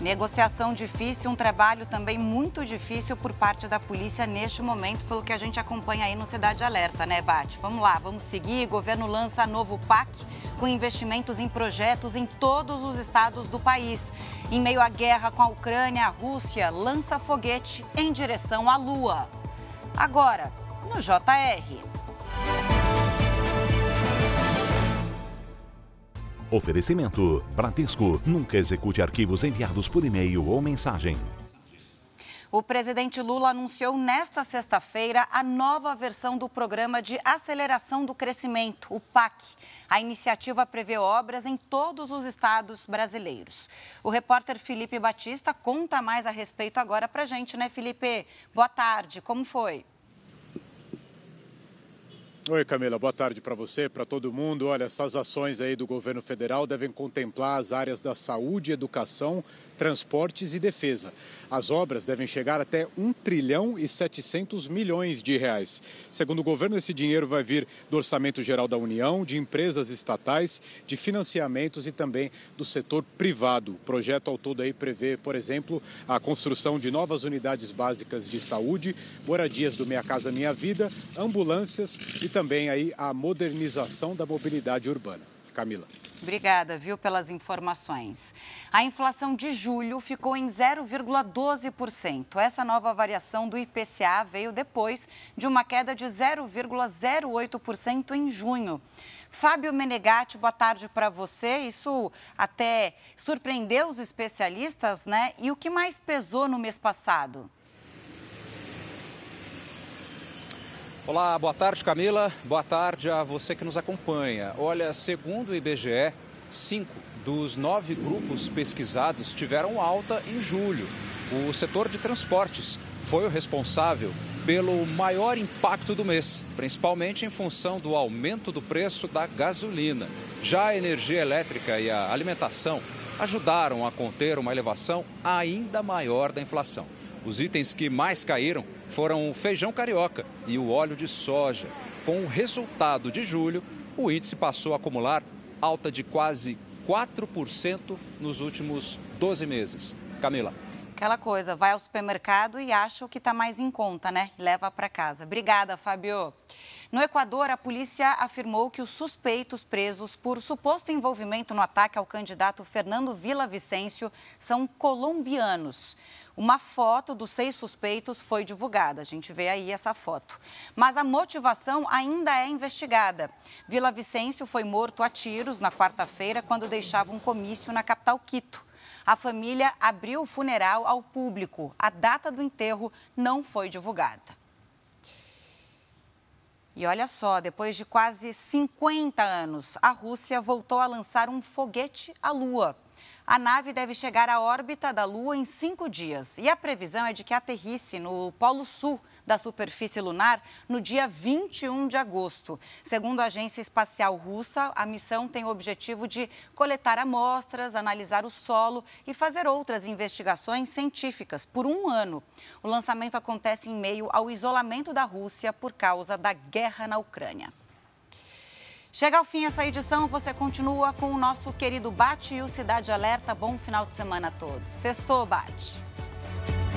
Negociação difícil, um trabalho também muito difícil por parte da polícia neste momento, pelo que a gente acompanha aí no Cidade Alerta, né, Bate? Vamos lá, vamos seguir. O governo lança novo PAC com investimentos em projetos em todos os estados do país. Em meio à guerra com a Ucrânia, a Rússia lança foguete em direção à Lua. Agora, no JR. Oferecimento: Bradesco. Nunca execute arquivos enviados por e-mail ou mensagem. O presidente Lula anunciou nesta sexta-feira a nova versão do Programa de Aceleração do Crescimento, o PAC. A iniciativa prevê obras em todos os estados brasileiros. O repórter Felipe Batista conta mais a respeito agora para gente, né, Felipe? Boa tarde, como foi? Oi, Camila, boa tarde para você, para todo mundo. Olha, essas ações aí do governo federal devem contemplar as áreas da saúde, educação, transportes e defesa. As obras devem chegar até 1 trilhão e 700 milhões de reais. Segundo o governo, esse dinheiro vai vir do Orçamento Geral da União, de empresas estatais, de financiamentos e também do setor privado. O projeto ao todo aí prevê, por exemplo, a construção de novas unidades básicas de saúde, moradias do Minha Casa Minha Vida, ambulâncias e também aí a modernização da mobilidade urbana. Camila. Obrigada, viu, pelas informações. A inflação de julho ficou em 0,12%. Essa nova variação do IPCA veio depois de uma queda de 0,08% em junho. Fábio Menegatti, boa tarde para você. Isso até surpreendeu os especialistas, né? E o que mais pesou no mês passado? Olá, boa tarde Camila, boa tarde a você que nos acompanha. Olha, segundo o IBGE, cinco dos nove grupos pesquisados tiveram alta em julho. O setor de transportes foi o responsável pelo maior impacto do mês, principalmente em função do aumento do preço da gasolina. Já a energia elétrica e a alimentação ajudaram a conter uma elevação ainda maior da inflação. Os itens que mais caíram foram o feijão carioca e o óleo de soja. Com o resultado de julho, o índice passou a acumular alta de quase 4% nos últimos 12 meses. Camila. Aquela coisa, vai ao supermercado e acha o que está mais em conta, né? Leva para casa. Obrigada, Fábio. No Equador, a polícia afirmou que os suspeitos presos por suposto envolvimento no ataque ao candidato Fernando Vila Vicêncio são colombianos. Uma foto dos seis suspeitos foi divulgada. A gente vê aí essa foto. Mas a motivação ainda é investigada. Vila Vicêncio foi morto a tiros na quarta-feira quando deixava um comício na capital Quito. A família abriu o funeral ao público. A data do enterro não foi divulgada. E olha só, depois de quase 50 anos, a Rússia voltou a lançar um foguete à Lua. A nave deve chegar à órbita da Lua em cinco dias e a previsão é de que aterrisse no Polo Sul da superfície lunar no dia 21 de agosto. Segundo a Agência Espacial Russa, a missão tem o objetivo de coletar amostras, analisar o solo e fazer outras investigações científicas por um ano. O lançamento acontece em meio ao isolamento da Rússia por causa da guerra na Ucrânia. Chega ao fim essa edição, você continua com o nosso querido Bate e o Cidade Alerta. Bom final de semana a todos. Sextou, Bate.